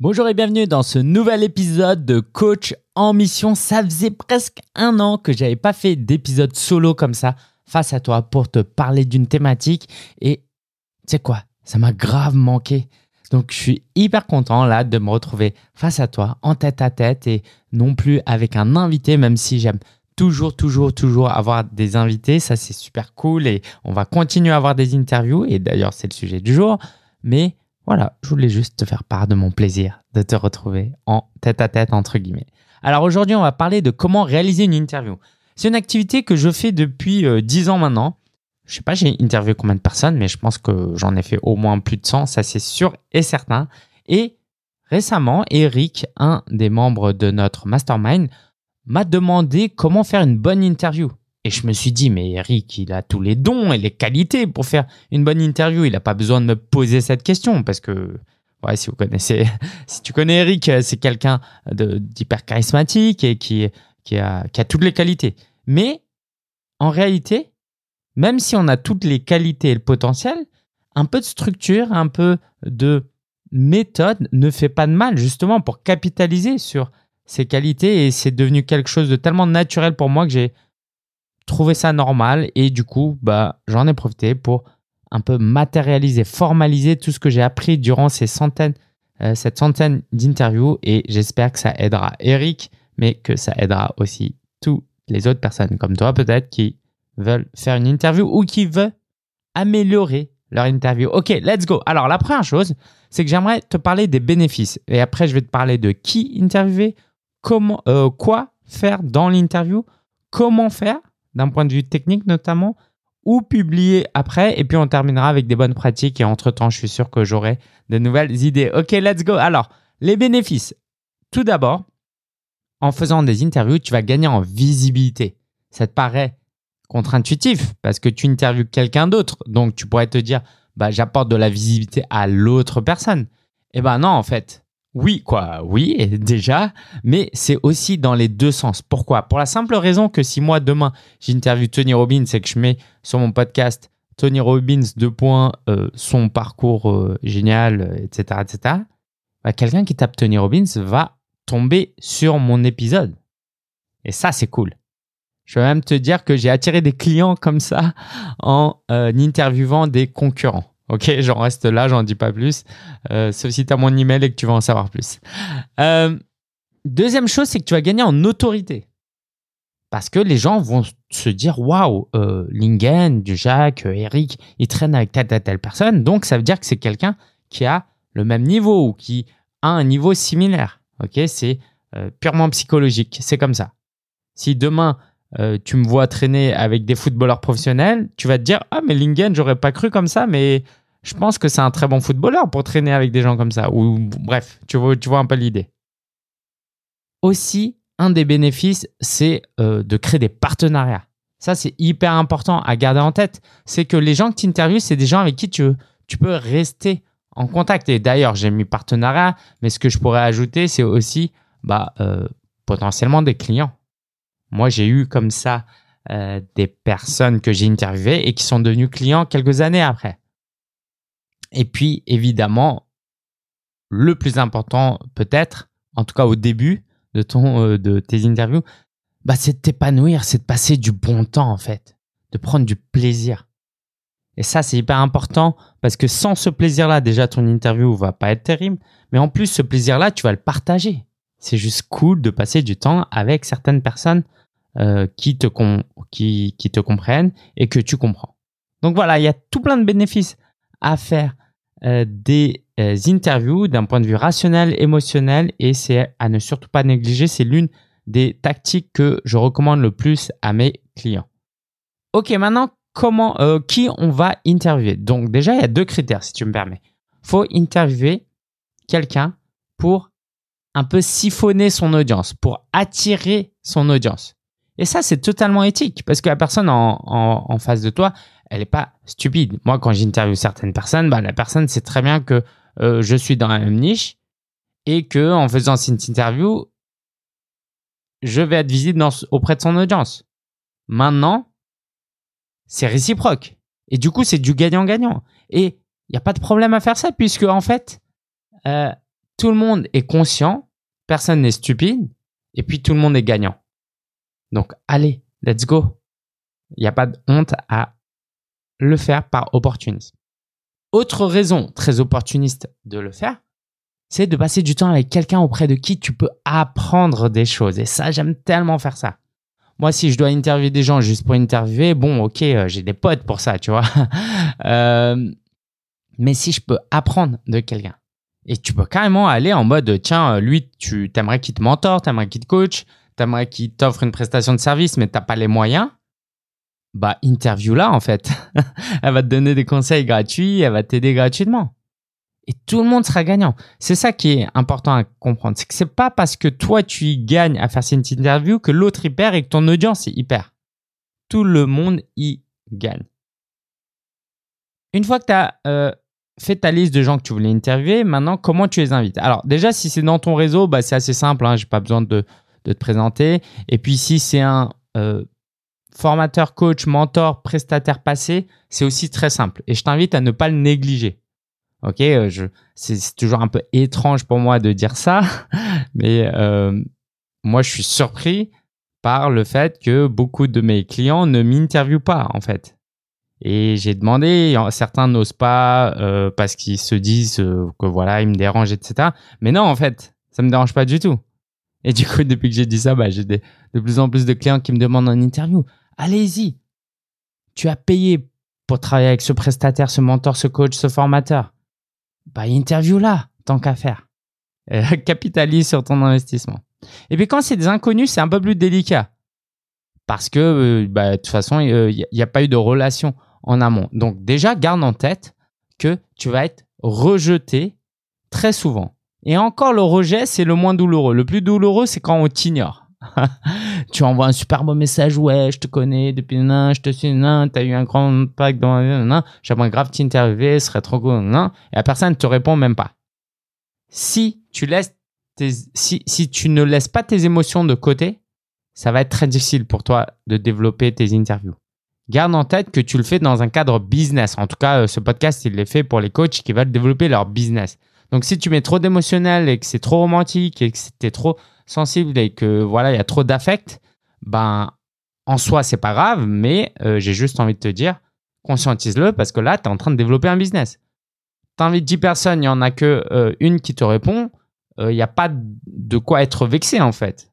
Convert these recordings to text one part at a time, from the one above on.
Bonjour et bienvenue dans ce nouvel épisode de Coach en mission. Ça faisait presque un an que j'avais pas fait d'épisode solo comme ça face à toi pour te parler d'une thématique. Et tu sais quoi, ça m'a grave manqué. Donc je suis hyper content là de me retrouver face à toi en tête à tête et non plus avec un invité même si j'aime toujours toujours toujours avoir des invités, ça c'est super cool et on va continuer à avoir des interviews. Et d'ailleurs c'est le sujet du jour. Mais voilà, je voulais juste te faire part de mon plaisir de te retrouver en tête à tête, entre guillemets. Alors aujourd'hui, on va parler de comment réaliser une interview. C'est une activité que je fais depuis euh, 10 ans maintenant. Je sais pas, j'ai interviewé combien de personnes, mais je pense que j'en ai fait au moins plus de 100, ça c'est sûr et certain. Et récemment, Eric, un des membres de notre mastermind, m'a demandé comment faire une bonne interview. Et je me suis dit, mais Eric, il a tous les dons et les qualités pour faire une bonne interview. Il n'a pas besoin de me poser cette question parce que, ouais, si vous connaissez, si tu connais Eric, c'est quelqu'un d'hyper charismatique et qui, a, qui a toutes les qualités. Mais en réalité, même si on a toutes les qualités et le potentiel, un peu de structure, un peu de méthode ne fait pas de mal justement pour capitaliser sur ces qualités et c'est devenu quelque chose de tellement naturel pour moi que j'ai trouvé ça normal et du coup, bah, j'en ai profité pour un peu matérialiser, formaliser tout ce que j'ai appris durant ces centaines, euh, cette centaine d'interviews et j'espère que ça aidera Eric, mais que ça aidera aussi toutes les autres personnes comme toi peut-être qui veulent faire une interview ou qui veulent améliorer leur interview. Ok, let's go. Alors la première chose, c'est que j'aimerais te parler des bénéfices et après je vais te parler de qui interviewer, comment, euh, quoi faire dans l'interview, comment faire d'un point de vue technique notamment, ou publier après. Et puis on terminera avec des bonnes pratiques. Et entre-temps, je suis sûr que j'aurai de nouvelles idées. Ok, let's go. Alors, les bénéfices. Tout d'abord, en faisant des interviews, tu vas gagner en visibilité. Ça te paraît contre-intuitif parce que tu interviews quelqu'un d'autre. Donc, tu pourrais te dire, bah, j'apporte de la visibilité à l'autre personne. Eh ben non, en fait, oui, quoi, oui, déjà, mais c'est aussi dans les deux sens. Pourquoi? Pour la simple raison que si moi demain j'interviewe Tony Robbins et que je mets sur mon podcast Tony Robbins deux points euh, son parcours euh, génial, etc., etc. Bah, quelqu'un qui tape Tony Robbins va tomber sur mon épisode. Et ça, c'est cool. Je vais même te dire que j'ai attiré des clients comme ça en euh, interviewant des concurrents. Ok, j'en reste là, j'en dis pas plus. Euh, sauf si tu as mon email et que tu vas en savoir plus. Euh, deuxième chose, c'est que tu vas gagner en autorité. Parce que les gens vont se dire Waouh, euh, Lingen, Jacques, euh, Eric, ils traînent avec telle, telle, telle personne. Donc, ça veut dire que c'est quelqu'un qui a le même niveau ou qui a un niveau similaire. Ok, c'est purement psychologique. C'est comme ça. Si demain, tu me vois traîner avec des footballeurs professionnels, tu vas te dire Ah, mais Lingen, j'aurais pas cru comme ça, mais je pense que c'est un très bon footballeur pour traîner avec des gens comme ça. Ou bref, tu vois, un peu l'idée. Aussi, un des bénéfices, c'est euh, de créer des partenariats. Ça, c'est hyper important à garder en tête. C'est que les gens que tu interviews, c'est des gens avec qui tu, peux rester en contact. Et d'ailleurs, j'ai mis partenariat, mais ce que je pourrais ajouter, c'est aussi bah, euh, potentiellement des clients. Moi, j'ai eu comme ça euh, des personnes que j'ai interviewées et qui sont devenus clients quelques années après. Et puis, évidemment, le plus important peut-être, en tout cas au début de, ton, euh, de tes interviews, bah, c'est de t'épanouir, c'est de passer du bon temps en fait, de prendre du plaisir. Et ça, c'est hyper important parce que sans ce plaisir-là, déjà, ton interview va pas être terrible. Mais en plus, ce plaisir-là, tu vas le partager. C'est juste cool de passer du temps avec certaines personnes euh, qui, te qui, qui te comprennent et que tu comprends. Donc voilà, il y a tout plein de bénéfices à faire euh, des euh, interviews d'un point de vue rationnel, émotionnel et c'est à ne surtout pas négliger. C'est l'une des tactiques que je recommande le plus à mes clients. Ok, maintenant, comment, euh, qui on va interviewer? Donc déjà, il y a deux critères, si tu me permets. faut interviewer quelqu'un pour un peu siphonner son audience, pour attirer son audience. Et ça, c'est totalement éthique parce que la personne en, face de toi, elle n'est pas stupide. Moi, quand j'interviewe certaines personnes, bah, la personne sait très bien que euh, je suis dans la même niche et que en faisant cette interview, je vais être visible auprès de son audience. Maintenant, c'est réciproque. Et du coup, c'est du gagnant-gagnant. Et il n'y a pas de problème à faire ça puisque, en fait, euh, tout le monde est conscient, personne n'est stupide, et puis tout le monde est gagnant. Donc, allez, let's go. Il n'y a pas de honte à le faire par opportunisme. Autre raison très opportuniste de le faire, c'est de passer du temps avec quelqu'un auprès de qui tu peux apprendre des choses. Et ça, j'aime tellement faire ça. Moi, si je dois interviewer des gens juste pour interviewer, bon, ok, euh, j'ai des potes pour ça, tu vois. Euh, mais si je peux apprendre de quelqu'un, et tu peux carrément aller en mode, tiens, euh, lui, tu t'aimerais qu'il te mentor, t'aimerais qu'il te coach, t'aimerais qu'il t'offre une prestation de service, mais t'as pas les moyens, bah, interview là, en fait. elle va te donner des conseils gratuits, elle va t'aider gratuitement. Et tout le monde sera gagnant. C'est ça qui est important à comprendre. C'est que c'est pas parce que toi, tu y gagnes à faire cette interview que l'autre y perd et que ton audience y perd. Tout le monde y gagne. Une fois que tu as euh, fait ta liste de gens que tu voulais interviewer, maintenant, comment tu les invites? Alors, déjà, si c'est dans ton réseau, bah, c'est assez simple. Hein, Je n'ai pas besoin de, te présenter. Et puis, si c'est un euh, formateur, coach, mentor, prestataire passé, c'est aussi très simple. Et je t'invite à ne pas le négliger. Ok, euh, je, c'est, toujours un peu étrange pour moi de dire ça, mais euh, moi je suis surpris par le fait que beaucoup de mes clients ne m'interviewent pas en fait. Et j'ai demandé, certains n'osent pas euh, parce qu'ils se disent que voilà, ils me dérangent, etc. Mais non, en fait, ça me dérange pas du tout. Et du coup, depuis que j'ai dit ça, bah, j'ai de plus en plus de clients qui me demandent en interview. Allez-y, tu as payé pour travailler avec ce prestataire, ce mentor, ce coach, ce formateur bah, interview là, tant qu'à faire. Euh, capitalise sur ton investissement. Et puis quand c'est des inconnus, c'est un peu plus délicat. Parce que euh, bah, de toute façon, il n'y a, pas eu de relation en amont. Donc déjà, garde en tête que tu vas être rejeté très souvent. Et encore, le rejet, c'est le moins douloureux. Le plus douloureux, c'est quand on t'ignore. tu envoies un super beau message, ouais, je te connais depuis nan, je te suis nan, t'as eu un grand impact dans nan, j'aimerais grave t'interviewer, ce serait trop cool, nan, et la personne ne te répond même pas. Si tu laisses si, si tu ne laisses pas tes émotions de côté, ça va être très difficile pour toi de développer tes interviews. Garde en tête que tu le fais dans un cadre business. En tout cas, euh, ce podcast, il est fait pour les coachs qui veulent développer leur business. Donc, si tu mets trop d'émotionnel et que c'est trop romantique et que c'était trop sensible et que voilà, il y a trop d'affect, ben en soi, c'est pas grave, mais euh, j'ai juste envie de te dire, conscientise-le parce que là, tu es en train de développer un business. Tu invites 10 personnes, il n'y en a que euh, une qui te répond, euh, il n'y a pas de quoi être vexé en fait.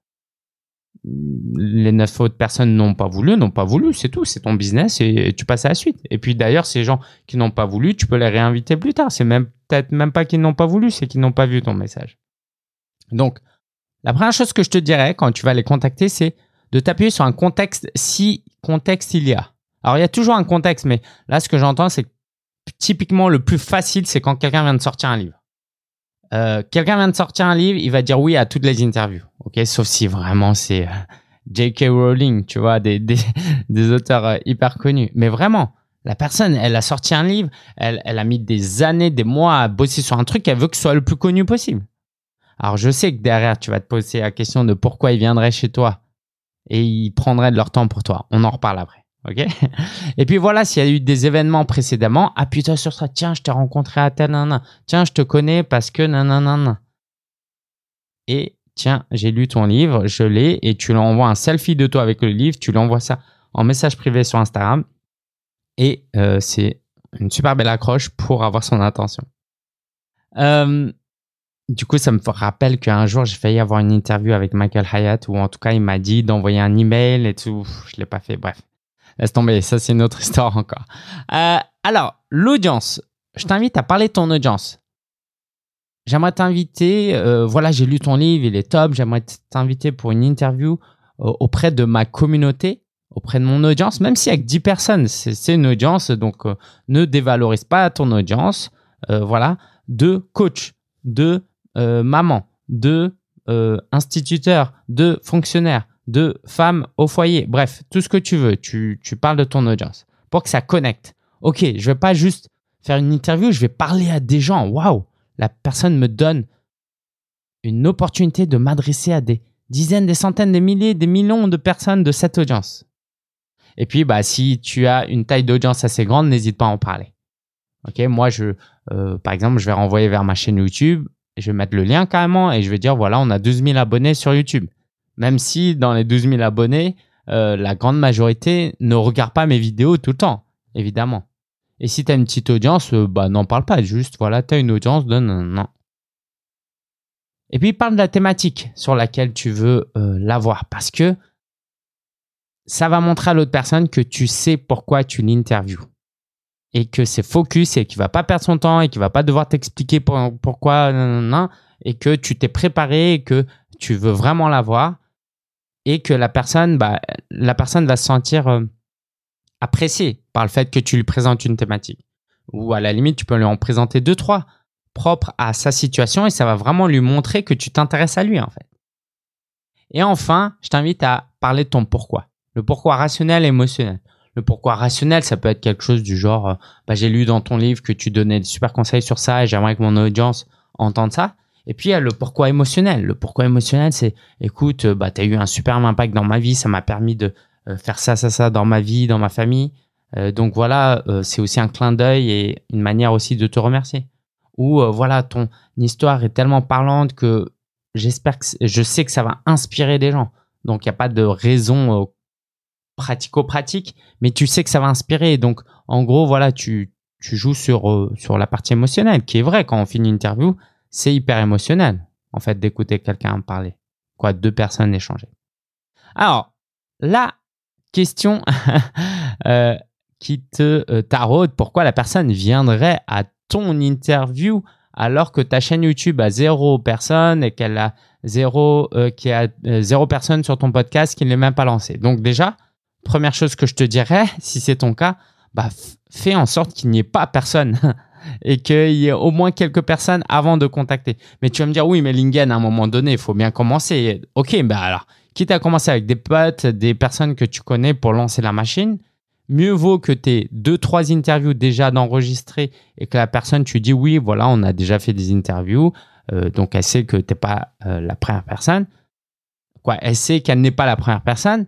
Les neuf autres personnes n'ont pas voulu, n'ont pas voulu, c'est tout, c'est ton business et, tu passes à la suite. Et puis d'ailleurs, ces gens qui n'ont pas voulu, tu peux les réinviter plus tard. C'est même peut-être même pas qu'ils n'ont pas voulu, c'est qu'ils n'ont pas vu ton message. Donc, la première chose que je te dirais quand tu vas les contacter, c'est de t'appuyer sur un contexte si contexte il y a. Alors, il y a toujours un contexte, mais là, ce que j'entends, c'est que typiquement le plus facile, c'est quand quelqu'un vient de sortir un livre. Euh, quelqu'un vient de sortir un livre, il va dire oui à toutes les interviews. Ok, sauf si vraiment c'est euh, J.K. Rowling, tu vois, des, des, auteurs euh, hyper connus. Mais vraiment, la personne, elle a sorti un livre, elle, elle a mis des années, des mois à bosser sur un truc, elle veut que ce soit le plus connu possible. Alors, je sais que derrière, tu vas te poser la question de pourquoi ils viendraient chez toi et ils prendraient de leur temps pour toi. On en reparle après. OK? Et puis voilà, s'il y a eu des événements précédemment, appuie-toi sur ça. Tiens, je t'ai rencontré à tel nan. Tiens, je te connais parce que nan. Et tiens, j'ai lu ton livre, je l'ai et tu lui envoies un selfie de toi avec le livre, tu lui envoies ça en message privé sur Instagram et euh, c'est une super belle accroche pour avoir son attention. Euh, du coup, ça me rappelle qu'un jour, j'ai failli avoir une interview avec Michael Hyatt, ou en tout cas, il m'a dit d'envoyer un email et tout. Je l'ai pas fait. Bref, laisse tomber. Ça, c'est une autre histoire encore. Euh, alors, l'audience. Je t'invite à parler de ton audience. J'aimerais t'inviter. Euh, voilà, j'ai lu ton livre, il est top. J'aimerais t'inviter pour une interview euh, auprès de ma communauté, auprès de mon audience, même si avec 10 personnes, c'est une audience. Donc, ne dévalorise pas ton audience. voilà, de coach, de euh, maman, de euh, instituteur, de fonctionnaire, de femme au foyer. Bref, tout ce que tu veux. Tu, parles de ton audience pour que ça connecte. Ok, je vais pas juste faire une interview, je vais parler à des gens. Waouh, la personne me donne une opportunité de m'adresser à des dizaines, des centaines, des milliers, des millions de personnes de cette audience. Et puis, bah, si tu as une taille d'audience assez grande, n'hésite pas à en parler. Ok, moi, je, euh, par exemple, je vais renvoyer vers ma chaîne YouTube je vais mettre le lien carrément et je vais dire voilà, on a 12 000 abonnés sur YouTube. Même si dans les 12 000 abonnés, euh, la grande majorité ne regarde pas mes vidéos tout le temps, évidemment. Et si tu as une petite audience, euh, bah n'en parle pas, juste voilà, tu as une audience, donne non. Et puis parle de la thématique sur laquelle tu veux euh, l'avoir parce que ça va montrer à l'autre personne que tu sais pourquoi tu l'interviews et que c'est focus et qu'il va pas perdre son temps et qu'il va pas devoir t'expliquer pourquoi et que tu t'es préparé et que tu veux vraiment l'avoir et que la personne bah, la personne va se sentir euh, appréciée par le fait que tu lui présentes une thématique ou à la limite tu peux lui en présenter deux trois propres à sa situation et ça va vraiment lui montrer que tu t'intéresses à lui en fait. Et enfin, je t'invite à parler de ton pourquoi. Le pourquoi rationnel et émotionnel. Le pourquoi rationnel, ça peut être quelque chose du genre, euh, bah, j'ai lu dans ton livre que tu donnais des super conseils sur ça et j'aimerais que mon audience entende ça. Et puis il y a le pourquoi émotionnel. Le pourquoi émotionnel, c'est, écoute, euh, bah, tu as eu un super impact dans ma vie, ça m'a permis de euh, faire ça, ça, ça dans ma vie, dans ma famille. donc voilà, c'est aussi un clin d'œil et une manière aussi de te remercier. Ou voilà, ton histoire est tellement parlante que j'espère que je sais que ça va inspirer des gens. Donc il n'y a pas de raison pratico-pratique, mais tu sais que ça va inspirer. Donc, en gros, voilà, tu, tu joues sur, euh, sur la partie émotionnelle, qui est vrai, quand on finit une interview, c'est hyper émotionnel, en fait, d'écouter quelqu'un parler. Quoi, deux personnes échanger. Alors, la question euh, qui te euh, taraude, pourquoi la personne viendrait à ton interview alors que ta chaîne YouTube a zéro personne et qu'elle a zéro, qui a zéro personne sur ton podcast qui ne l'est même pas lancé. Donc déjà, première chose que je te dirais, si c'est ton cas, bah, fais en sorte qu'il n'y ait pas personne et qu'il y ait au moins quelques personnes avant de contacter. Mais tu vas me dire, oui, mais Lingen, à un moment donné, il faut bien commencer. Ok, bah alors, quitte à commencer avec des potes, des personnes que tu connais pour lancer la machine, mieux vaut que tu aies deux, trois interviews déjà d'enregistrer et que la personne, tu dis, oui, voilà, on a déjà fait des interviews, euh, donc elle sait que tu n'es pas euh, la première personne. Quoi, elle sait qu'elle n'est pas la première personne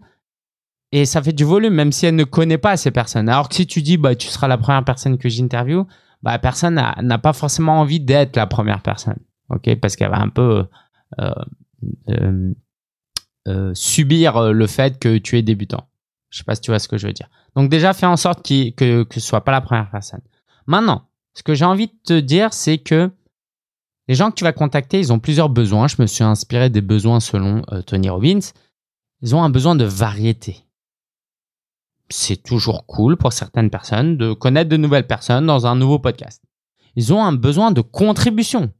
et ça fait du volume, même si elle ne connaît pas ces personnes. Alors que si tu dis, bah, tu seras la première personne que j'interviewe, bah, personne n'a pas forcément envie d'être la première personne. OK? Parce qu'elle va un peu euh, euh, euh, subir le fait que tu es débutant. Je sais pas si tu vois ce que je veux dire. Donc, déjà, fais en sorte que, que ce soit pas la première personne. Maintenant, ce que j'ai envie de te dire, c'est que les gens que tu vas contacter, ils ont plusieurs besoins. Je me suis inspiré des besoins selon Tony Robbins. Ils ont un besoin de variété c'est toujours cool pour certaines personnes de connaître de nouvelles personnes dans un nouveau podcast. Ils ont un besoin de contribution.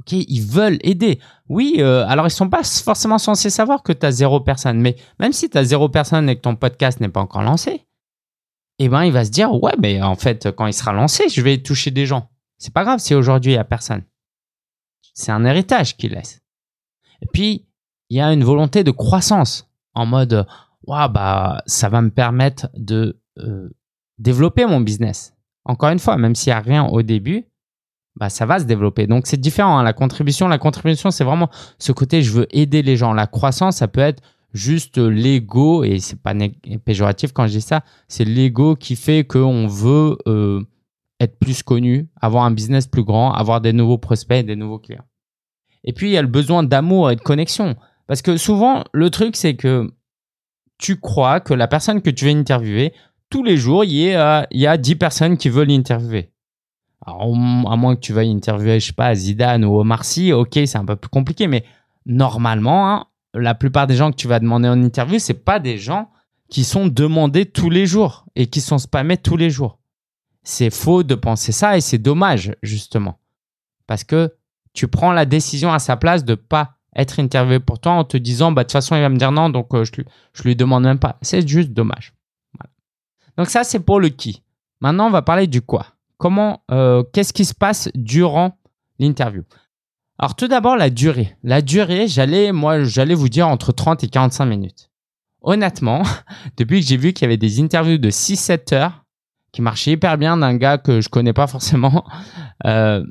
Ok, ils veulent aider. Oui, euh, alors ils sont pas forcément censés savoir que tu as zéro personne, mais même si tu as zéro personne et que ton podcast n'est pas encore lancé, eh ben il va se dire ouais, mais en fait quand il sera lancé, je vais toucher des gens. C'est pas grave si aujourd'hui il y a personne. C'est un héritage qu'il laisse. Et puis il y a une volonté de croissance en mode bah, ça va me permettre de euh, développer mon business. Encore une fois, même s'il n'y a rien au début, bah, ça va se développer. Donc, c'est différent. Hein. La contribution, la contribution, c'est vraiment ce côté, je veux aider les gens. La croissance, ça peut être juste l'ego, et c'est pas péjoratif quand je dis ça, c'est l'ego qui fait qu'on veut euh, être plus connu, avoir un business plus grand, avoir des nouveaux prospects, des nouveaux clients. Et puis, il y a le besoin d'amour et de connexion. Parce que souvent, le truc, c'est que tu crois que la personne que tu veux interviewer, tous les jours, il y, y a 10 personnes qui veulent l'interviewer. À moins que tu veuilles interviewer, je sais pas, Zidane ou Omar Sy, ok, c'est un peu plus compliqué, mais normalement, hein, la plupart des gens que tu vas demander en interview, c'est pas des gens qui sont demandés tous les jours et qui sont spammés tous les jours. C'est faux de penser ça et c'est dommage, justement. Parce que tu prends la décision à sa place de pas être interviewé pour toi en te disant bah de toute façon il va me dire non donc euh, je, lui demande même pas. C'est juste dommage. Donc ça c'est pour le qui. Maintenant on va parler du quoi. Comment euh, qu'est-ce qui se passe durant l'interview? Alors tout d'abord la durée. La durée, j'allais moi j'allais vous dire entre 30 et 45 minutes. Honnêtement, depuis que j'ai vu qu'il y avait des interviews de 6-7 heures qui marchaient hyper bien d'un gars que je connais pas forcément euh,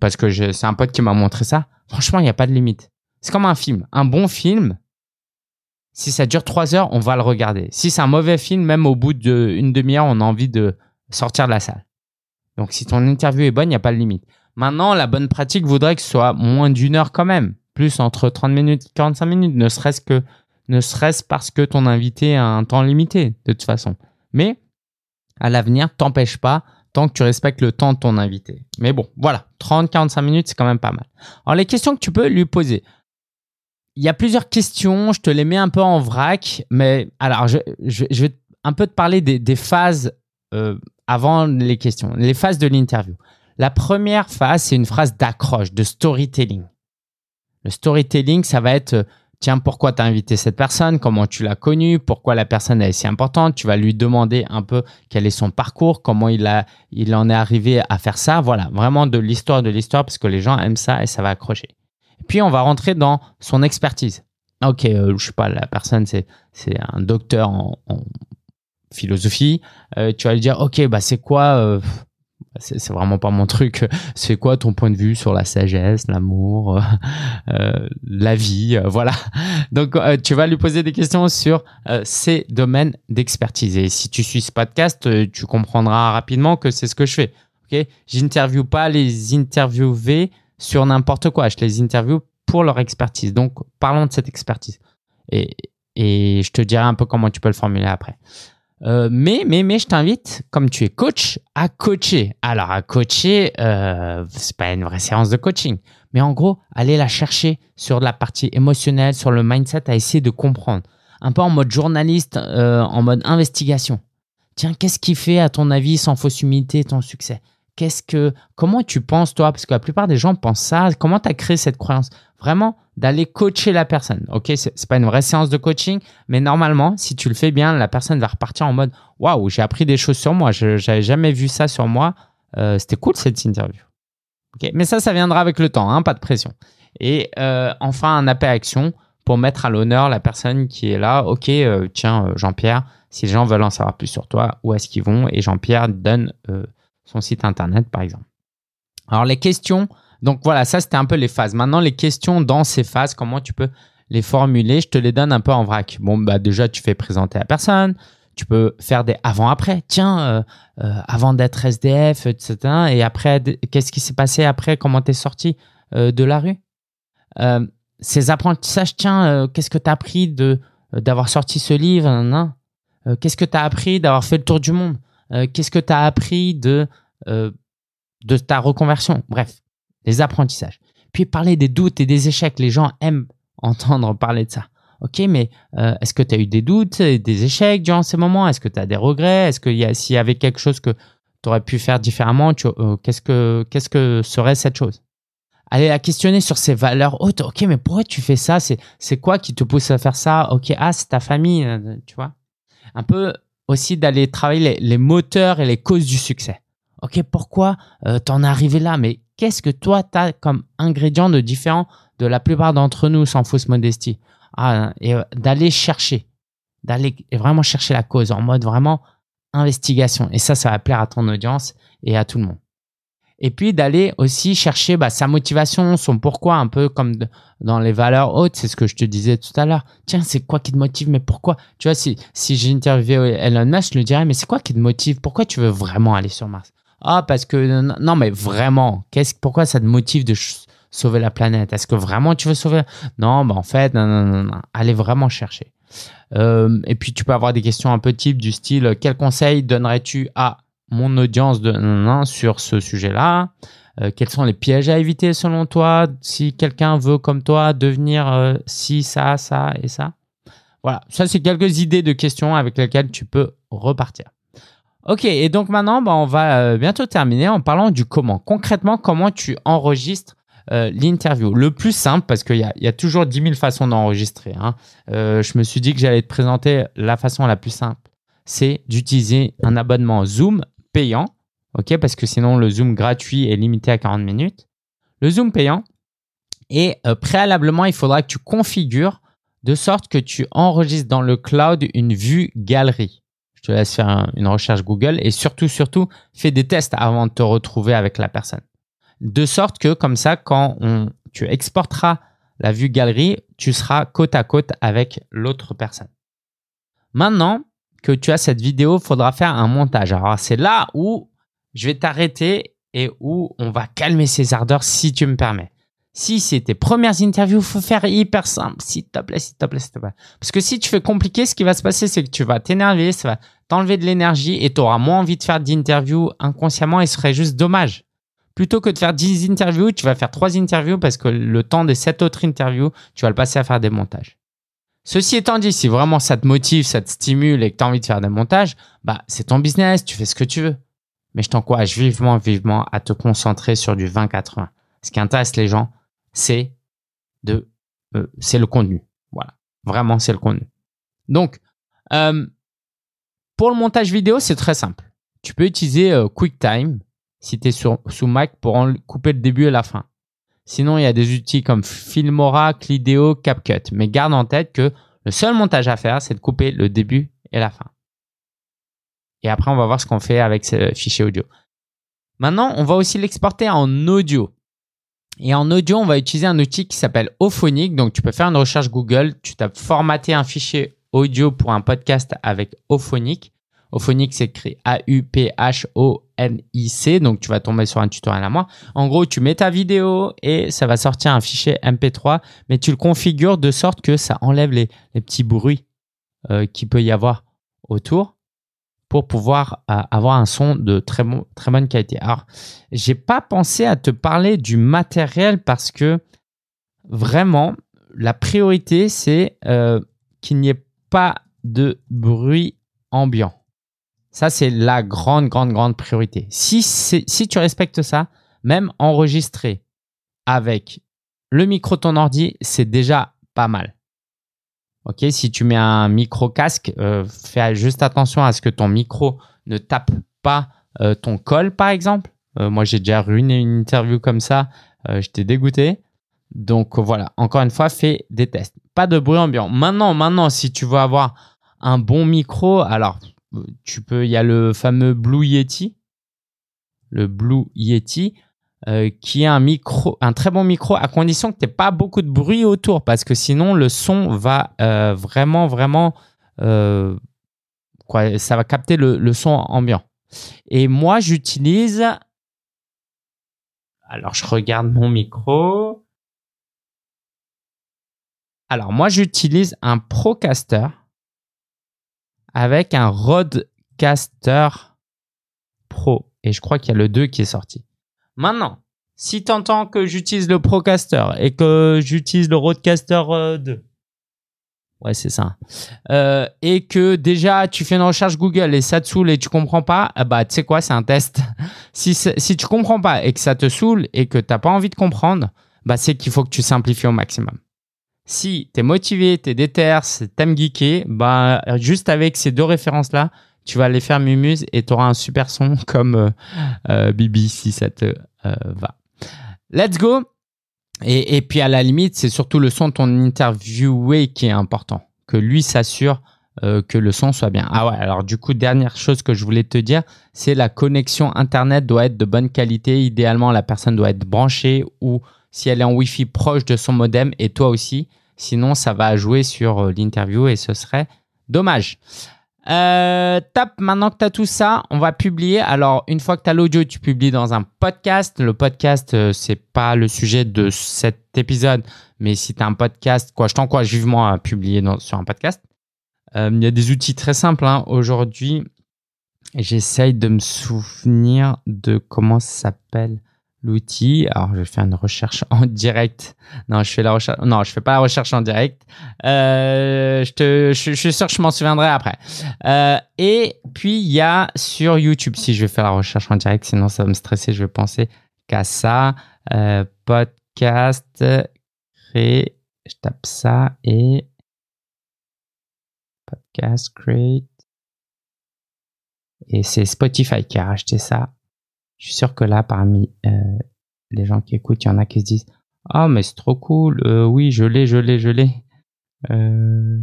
parce que c'est un pote qui m'a montré ça Franchement, il n'y a pas de limite. C'est comme un film. Un bon film, si ça dure trois heures, on va le regarder. Si c'est un mauvais film, même au bout d'une demi-heure, on a envie de sortir de la salle. Donc, si ton interview est bonne, il n'y a pas de limite. Maintenant, la bonne pratique voudrait que ce soit moins d'une heure quand même, plus entre 30 minutes et 45 minutes, ne serait-ce que ne serait-ce parce que ton invité a un temps limité de toute façon. Mais à l'avenir, t'empêche pas tant que tu respectes le temps de ton invité. Mais bon, voilà, 30-45 minutes, c'est quand même pas mal. Alors les questions que tu peux lui poser. Il y a plusieurs questions, je te les mets un peu en vrac, mais alors je, vais un peu te parler des, phases euh, avant les questions, les phases de l'interview. La première phase, c'est une phrase d'accroche, de storytelling. Le storytelling, ça va être tiens, pourquoi tu as invité cette personne, comment tu l'as connue, pourquoi la personne est si importante? Tu vas lui demander un peu quel est son parcours, comment il, a, il en est arrivé à faire ça. Voilà, vraiment de l'histoire de l'histoire parce que les gens aiment ça et ça va accrocher. puis, on va rentrer dans son expertise. Ok, euh, je sais pas, la personne, c'est, un docteur en, philosophie. Euh, tu vas lui dire, ok, bah c'est quoi euh, c'est vraiment pas mon truc. C'est quoi ton point de vue sur la sagesse, l'amour, euh, euh, la vie, euh, voilà. Donc tu vas lui poser des questions sur ces domaines d'expertise. Et si tu suis ce podcast, tu comprendras rapidement que c'est ce que je fais. Ok, j'interviewe pas les interviewés sur n'importe quoi. Je les interviewe pour leur expertise. Donc parlons de cette expertise. Et, et je te dirai un peu comment tu peux le formuler après. Euh, mais, mais, mais je t'invite, comme tu es coach, à coacher. Alors, à coacher, euh, c'est pas une vraie séance de coaching, mais en gros, aller la chercher sur la partie émotionnelle, sur le mindset, à essayer de comprendre. Un peu en mode journaliste, euh, en mode investigation. Tiens, qu'est-ce qui fait, à ton avis, sans fausse humilité, ton succès? Qu'est-ce que, comment tu penses toi? Parce que la plupart des gens pensent ça. Comment tu as créé cette croyance? Vraiment d'aller coacher la personne. Ok, c'est pas une vraie séance de coaching, mais normalement, si tu le fais bien, la personne va repartir en mode waouh, j'ai appris des choses sur moi. Je n'avais jamais vu ça sur moi. Euh, c'était cool cette interview. Ok, mais ça, ça viendra avec le temps, hein, pas de pression. Et euh, enfin, un appel à action pour mettre à l'honneur la personne qui est là. Ok, euh, tiens, Jean-Pierre, si les gens veulent en savoir plus sur toi, où est-ce qu'ils vont? Et Jean-Pierre donne son site internet, par exemple. Alors, les questions. Donc voilà, ça c'était un peu les phases. Maintenant, les questions dans ces phases, comment tu peux les formuler? Je te les donne un peu en vrac. Bon, bah déjà, tu fais présenter la personne. Tu peux faire des avant-après. Tiens, euh, euh, avant d'être SDF, etc. Et après, qu'est-ce qui s'est passé après? Comment tu es sorti euh, de la rue? Ces apprentissages, tiens, qu'est-ce que tu as appris d'avoir sorti ce livre Qu'est-ce que tu as appris d'avoir fait le tour du monde? Euh, qu'est-ce que tu as appris de, euh, de ta reconversion? Bref, les apprentissages. Puis parler des doutes et des échecs. Les gens aiment entendre parler de ça. Ok, mais euh, est-ce que tu as eu des doutes et des échecs durant ces moments? Est-ce que tu as des regrets? Est-ce qu'il y s'il y avait quelque chose que tu aurais pu faire différemment, qu'est-ce que qu'est-ce que serait cette chose? Aller la questionner sur ses valeurs hautes. Ok, mais pourquoi tu fais ça? C'est c'est quoi qui te pousse à faire ça? Ok, ah c'est ta famille, tu vois? Un peu aussi d'aller travailler les, moteurs et les causes du succès. Ok, pourquoi euh, t'en es arrivé là? Mais qu'est-ce que toi, tu as comme ingrédient de différent de la plupart d'entre nous, sans fausse modestie? Ah, Et euh, d'aller chercher, d'aller vraiment chercher la cause en mode vraiment investigation. Et ça, ça va plaire à ton audience et à tout le monde et puis d'aller aussi chercher bah, sa motivation, son pourquoi, un peu comme dans les valeurs hautes, c'est ce que je te disais tout à l'heure. Tiens, c'est quoi qui te motive, mais pourquoi? Tu vois, si, si j'interviewais Elon Musk, je lui dirais, mais c'est quoi qui te motive? Pourquoi tu veux vraiment aller sur Mars? Ah, parce que, non, mais vraiment, qu'est-ce, pourquoi ça te motive de sauver la planète? Est-ce que vraiment tu veux sauver? Non, bah en fait, non, non, non, non. allez vraiment chercher. Euh, et puis tu peux avoir des questions un peu type du style, quel conseil donnerais-tu à mon audience de sur ce sujet-là. Euh, quels sont les pièges à éviter selon toi si quelqu'un veut comme toi devenir euh, si ça, ça et ça? Voilà, ça c'est quelques idées de questions avec lesquelles tu peux repartir. Ok, et donc maintenant, bah, on va euh, bientôt terminer en parlant du comment. Concrètement, comment tu enregistres l'interview? Le plus simple, parce qu'il y, y a, toujours 10 000 façons d'enregistrer. Hein. je me suis dit que j'allais te présenter la façon la plus simple. C'est d'utiliser un abonnement Zoom payant, ok, parce que sinon le Zoom gratuit est limité à 40 minutes. Le Zoom payant, et euh, préalablement, il faudra que tu configures de sorte que tu enregistres dans le cloud une vue galerie. Je te laisse faire une recherche Google et surtout, surtout, fais des tests avant de te retrouver avec la personne. De sorte que comme ça, quand on, tu exporteras la vue galerie, tu seras côte à côte avec l'autre personne. Maintenant, que tu as cette vidéo, faudra faire un montage. Alors c'est là où je vais t'arrêter et où on va calmer ses ardeurs si tu me permets. Si c'est tes premières interviews, faut faire hyper simple, s'il te plaît, s'il te plaît, s'il te plaît. Parce que si tu fais compliqué, ce qui va se passer, c'est que tu vas t'énerver, ça va t'enlever de l'énergie et tu auras moins envie de faire d'interviews inconsciemment et ce serait juste dommage. Plutôt que de faire 10 interviews, tu vas faire 3 interviews parce que le temps des 7 autres interviews, tu vas le passer à faire des montages. Ceci étant dit, si vraiment ça te motive, ça te stimule et que tu as envie de faire des montages, bah, c'est ton business, tu fais ce que tu veux. Mais je t'encourage vivement, vivement à te concentrer sur du 20-80. Ce qui intéresse les gens, c'est de, euh, c'est le contenu. Voilà. Vraiment, c'est le contenu. Donc, euh, pour le montage vidéo, c'est très simple. Tu peux utiliser euh, QuickTime si tu es sur, sous Mac pour couper le début et la fin. Sinon, il y a des outils comme Filmora, Clideo, CapCut. Mais garde en tête que le seul montage à faire, c'est de couper le début et la fin. Et après, on va voir ce qu'on fait avec ce fichier audio. Maintenant, on va aussi l'exporter en audio. Et en audio, on va utiliser un outil qui s'appelle Ophonic. Donc, tu peux faire une recherche Google. Tu tapes formater un fichier audio pour un podcast avec Ophonic. Ophonic s'écrit Donc, tu vas tomber sur un tutoriel à moi. En gros, tu mets ta vidéo et ça va sortir un fichier MP3, mais tu le configures de sorte que ça enlève les, petits bruits euh, qu'il peut y avoir autour pour pouvoir euh, avoir un son de très, très bonne qualité. Alors, j'ai pas pensé à te parler du matériel parce que vraiment, la priorité, c'est euh, qu'il n'y ait pas de bruit ambiant. Ça, c'est la grande, grande, grande priorité. Si, tu respectes ça, même enregistrer avec le micro de ton ordi, c'est déjà pas mal. Ok, si tu mets un micro casque, euh, fais juste attention à ce que ton micro ne tape pas euh, ton col, par exemple. Euh, moi, j'ai déjà ruiné une interview comme ça. J'étais dégoûté. Donc voilà, encore une fois, fais des tests. Pas de bruit ambiant. Maintenant, maintenant, si tu veux avoir un bon micro, alors tu peux, il y a le fameux Blue Yeti, le Blue Yeti. Euh, qui est un micro, un très bon micro à condition que tu pas beaucoup de bruit autour parce que sinon le son va euh, vraiment, vraiment, euh, quoi, ça va capter le, le, son ambiant. Et moi, j'utilise. Alors, je regarde mon micro. Alors, moi, j'utilise un Procaster avec un Rodecaster Pro. Et je crois qu'il y a le 2 qui est sorti. Maintenant, si tu entends que j'utilise le Procaster et que j'utilise le Roadcaster 2, euh, ouais, c'est ça, euh, et que déjà tu fais une recherche Google et ça te saoule et tu comprends pas, ah bah tu sais quoi, c'est un test. si, si tu comprends pas et que ça te saoule et que tu n'as pas envie de comprendre, bah c'est qu'il faut que tu simplifies au maximum. Si tu es motivé, tu es déter, t'aimes geeker, bah juste avec ces deux références-là, tu vas aller faire Mumuse et tu auras un super son comme euh, euh, Bibi si ça te euh, va. Let's go. Et, et, puis à la limite, c'est surtout le son de ton interviewé qui est important. Que lui s'assure que le son soit bien. Ah ouais, alors du coup, dernière chose que je voulais te dire, c'est la connexion Internet doit être de bonne qualité. Idéalement, la personne doit être branchée ou si elle est en Wi-Fi proche de son modem et toi aussi. Sinon, ça va jouer sur l'interview et ce serait dommage. Euh, tape, maintenant que tu as tout ça, on va publier. Alors, une fois que tu as l'audio, tu publies dans un podcast. Le podcast, euh, c'est pas le sujet de cet épisode, mais si tu as un podcast, quoi, je t'encourage vivement à publier sur un podcast. Euh, il y a des outils très simples. Hein. Aujourd'hui, j'essaye de me souvenir de comment ça s'appelle l'outil. Alors, je faire une recherche en direct. Non, je fais la recherche. Non, je fais pas la recherche en direct. Euh, je te, je, suis sûr que je m'en souviendrai après. Euh, et puis il y a sur YouTube. Si je vais faire la recherche en direct, sinon ça va me stresser. Je vais penser qu'à ça. Euh, podcast. Je tape ça et podcast create. Et c'est Spotify qui a racheté ça je suis sûr que là, parmi euh, les gens qui écoutent, il y en a qui se disent Ah, mais c'est trop cool, euh, oui, je l'ai, je l'ai, je l'ai. Euh...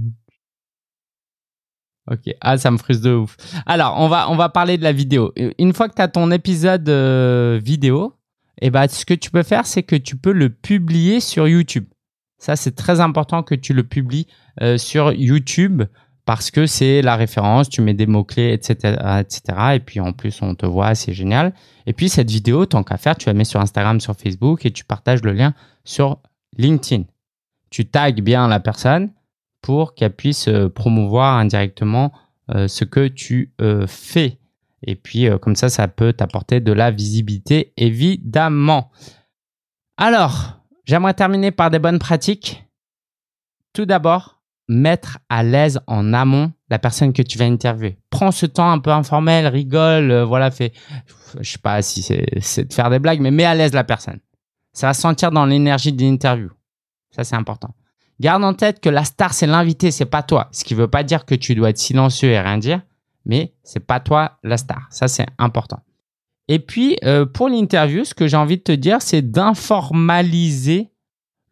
Ok, ah, ça me frustre de ouf. Alors, on va, on va parler de la vidéo. Une fois que tu as ton épisode euh, vidéo, eh ben, ce que tu peux faire, c'est que tu peux le publier sur YouTube. Ça, c'est très important que tu le publies sur YouTube parce que c'est la référence, tu mets des mots-clés, etc., etc. Et puis en plus, on te voit, c'est génial. Et puis cette vidéo, tant qu'à faire, tu la mets sur Instagram, sur Facebook et tu partages le lien sur LinkedIn. Tu tags bien la personne pour qu'elle puisse euh, promouvoir indirectement euh, ce que tu euh, fais. Et puis comme ça, ça peut t'apporter de la visibilité, évidemment. Alors, j'aimerais terminer par des bonnes pratiques. Tout d'abord, mettre à l'aise en amont la personne que tu vas interviewer. Prends ce temps un peu informel, rigole, euh, voilà, fais, je sais pas si c'est de faire des blagues, mais mets à l'aise la personne. Ça va sentir dans l'énergie de l'interview. Ça, c'est important. Garde en tête que la star, c'est l'invité, c'est pas toi. Ce qui veut pas dire que tu dois être silencieux et rien dire, mais c'est pas toi la star. Ça, c'est important. Et puis, euh, pour l'interview, ce que j'ai envie de te dire, c'est d'informaliser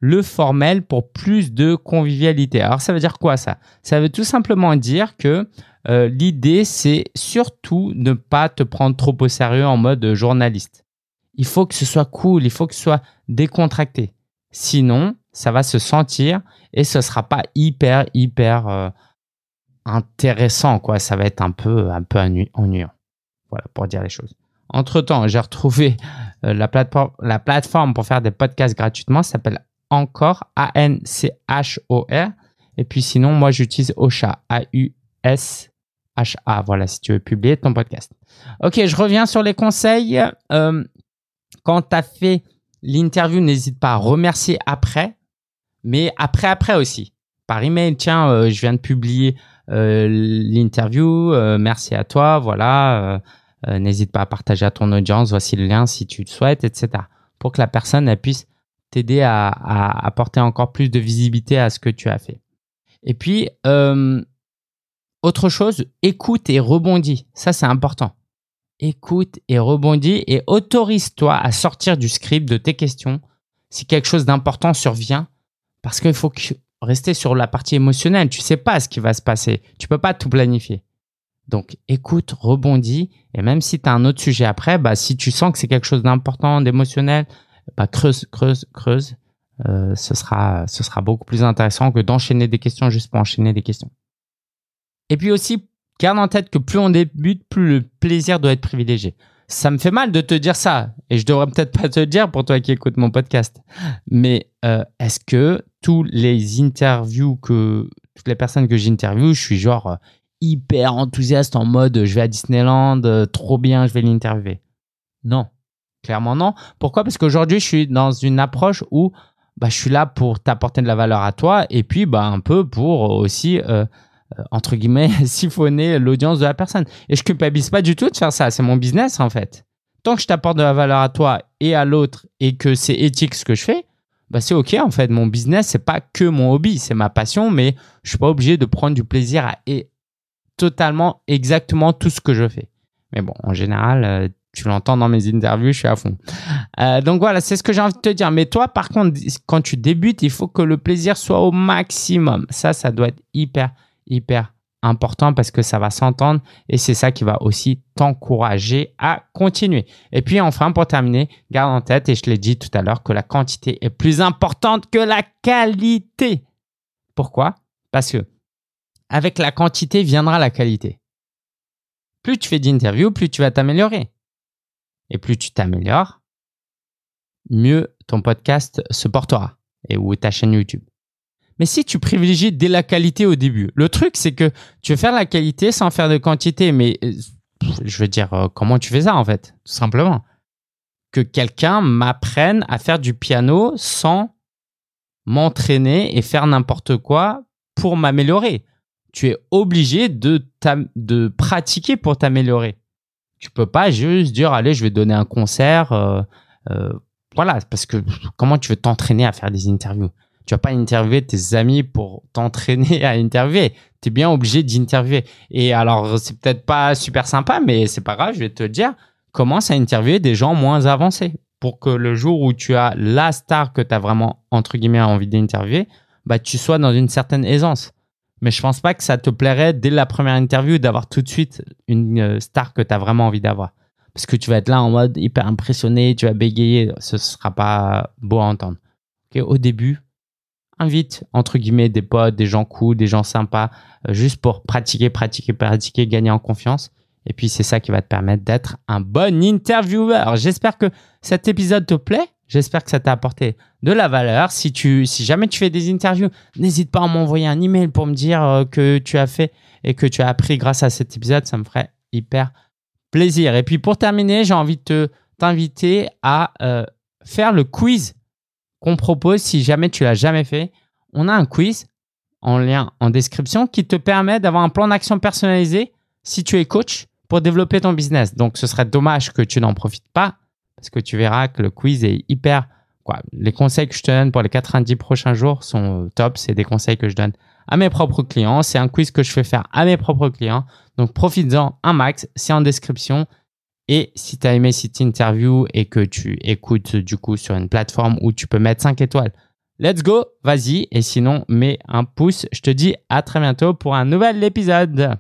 le formel pour plus de convivialité. Alors ça veut dire quoi ça? Ça veut tout simplement dire que euh, l'idée c'est surtout ne pas te prendre trop au sérieux en mode journaliste. Il faut que ce soit cool, il faut que ce soit décontracté. Sinon, ça va se sentir et ce sera pas hyper hyper euh, intéressant quoi. Ça va être un peu un peu ennuyant. Voilà pour dire les choses. Entre temps, j'ai retrouvé euh, la la plateforme pour faire des podcasts gratuitement. S'appelle encore, A-N-C-H-O-R. Et puis sinon, moi, j'utilise Ocha, A-U-S-H-A. Voilà, si tu veux publier ton podcast. Ok, je reviens sur les conseils. Euh, quand tu as fait l'interview, n'hésite pas à remercier après, mais après, après aussi. Par email, tiens, euh, je viens de publier euh, l'interview, merci à toi, voilà. n'hésite pas à partager à ton audience, voici le lien si tu le souhaites, etc. Pour que la personne puisse t'aider à, apporter encore plus de visibilité à ce que tu as fait. Et puis, euh, autre chose, écoute et rebondis. Ça, c'est important. Écoute et rebondis et autorise-toi à sortir du script de tes questions si quelque chose d'important survient parce qu'il faut rester sur la partie émotionnelle. Tu sais pas ce qui va se passer. Tu peux pas tout planifier. Donc, écoute, rebondis et même si tu as un autre sujet après, bah, si tu sens que c'est quelque chose d'important, d'émotionnel, bah, creuse, creuse, creuse. Euh, ce sera, ce sera beaucoup plus intéressant que d'enchaîner des questions juste pour enchaîner des questions. Et puis aussi, garde en tête que plus on débute, plus le plaisir doit être privilégié. Ça me fait mal de te dire ça, et je devrais peut-être pas te le dire pour toi qui écoutes mon podcast. Mais euh, est-ce que tous les interviews que toutes les personnes que j'interviewe, je suis genre euh, hyper enthousiaste en mode je vais à Disneyland, trop bien, je vais l'interviewer? Non, Clairement non. Pourquoi? Parce qu'aujourd'hui, je suis dans une approche où bah, je suis là pour t'apporter de la valeur à toi et puis bah, un peu pour aussi, euh, entre guillemets, siphonner l'audience de la personne. Et je culpabilise pas du tout de faire ça. C'est mon business en fait. Tant que je t'apporte de la valeur à toi et à l'autre et que c'est éthique ce que je fais, bah c'est ok en fait. Mon business, c'est pas que mon hobby, c'est ma passion, mais je suis pas obligé de prendre du plaisir à et totalement exactement tout ce que je fais. Mais bon, en général, euh, tu l'entends dans mes interviews, je suis à fond. Euh, donc voilà, c'est ce que j'ai envie de te dire. Mais toi, par contre, quand tu débutes, il faut que le plaisir soit au maximum. Ça, ça doit être hyper, hyper important parce que ça va s'entendre et c'est ça qui va aussi t'encourager à continuer. Et puis enfin, pour terminer, garde en tête, et je l'ai dit tout à l'heure, que la quantité est plus importante que la qualité. Pourquoi? Parce que avec la quantité viendra la qualité. Plus tu fais d'interviews, plus tu vas t'améliorer. Et plus tu t'améliores, mieux ton podcast se portera et ou ta chaîne YouTube. Mais si tu privilégies dès la qualité au début, le truc c'est que tu veux faire la qualité sans faire de quantité, mais euh, je veux dire, euh, comment tu fais ça en fait Tout simplement? Que quelqu'un m'apprenne à faire du piano sans m'entraîner et faire n'importe quoi pour m'améliorer. Tu es obligé de, de pratiquer pour t'améliorer. Tu peux pas juste dire allez, je vais donner un concert. Euh, euh, voilà, parce que comment tu veux t'entraîner à faire des interviews? Tu vas pas interviewer tes amis pour t'entraîner à interviewer. Tu es bien obligé d'interviewer. Et alors, c'est peut-être pas super sympa, mais c'est pas grave, je vais te dire. Commence à interviewer des gens moins avancés pour que le jour où tu as la star que tu as vraiment, entre guillemets, envie d'interviewer, bah, tu sois dans une certaine aisance mais je pense pas que ça te plairait dès la première interview d'avoir tout de suite une euh, star que tu as vraiment envie d'avoir. Parce que tu vas être là en mode hyper impressionné, tu vas bégayer, ce sera pas beau à entendre. au début, invite entre guillemets des potes, des gens cool, des gens sympas, euh, juste pour pratiquer, pratiquer, pratiquer, gagner en confiance. Et puis c'est ça qui va te permettre d'être un bon intervieweur. J'espère que cet épisode te plaît. J'espère que ça t'a apporté de la valeur. Si tu, si jamais tu fais des interviews, n'hésite pas à m'envoyer un email pour me dire euh, que tu as fait et que tu as appris grâce à cet épisode. Ça me ferait hyper plaisir. Et puis pour terminer, j'ai envie de te t'inviter à euh, faire le quiz qu'on propose si jamais tu l'as jamais fait. On a un quiz en lien en description qui te permet d'avoir un plan d'action personnalisé si tu es coach pour développer ton business. Donc ce serait dommage que tu n'en profites pas parce que tu verras que le quiz est hyper quoi. Les conseils que je te donne pour les 90 prochains jours sont top, c'est des conseils que je donne à mes propres clients, c'est un quiz que je fais faire à mes propres clients. Donc profites-en un max, c'est en description. Et si tu as aimé cette interview et que tu écoutes du coup sur une plateforme où tu peux mettre 5 étoiles, let's go, vas-y. Et sinon, mets un pouce. Je te dis à très bientôt pour un nouvel épisode.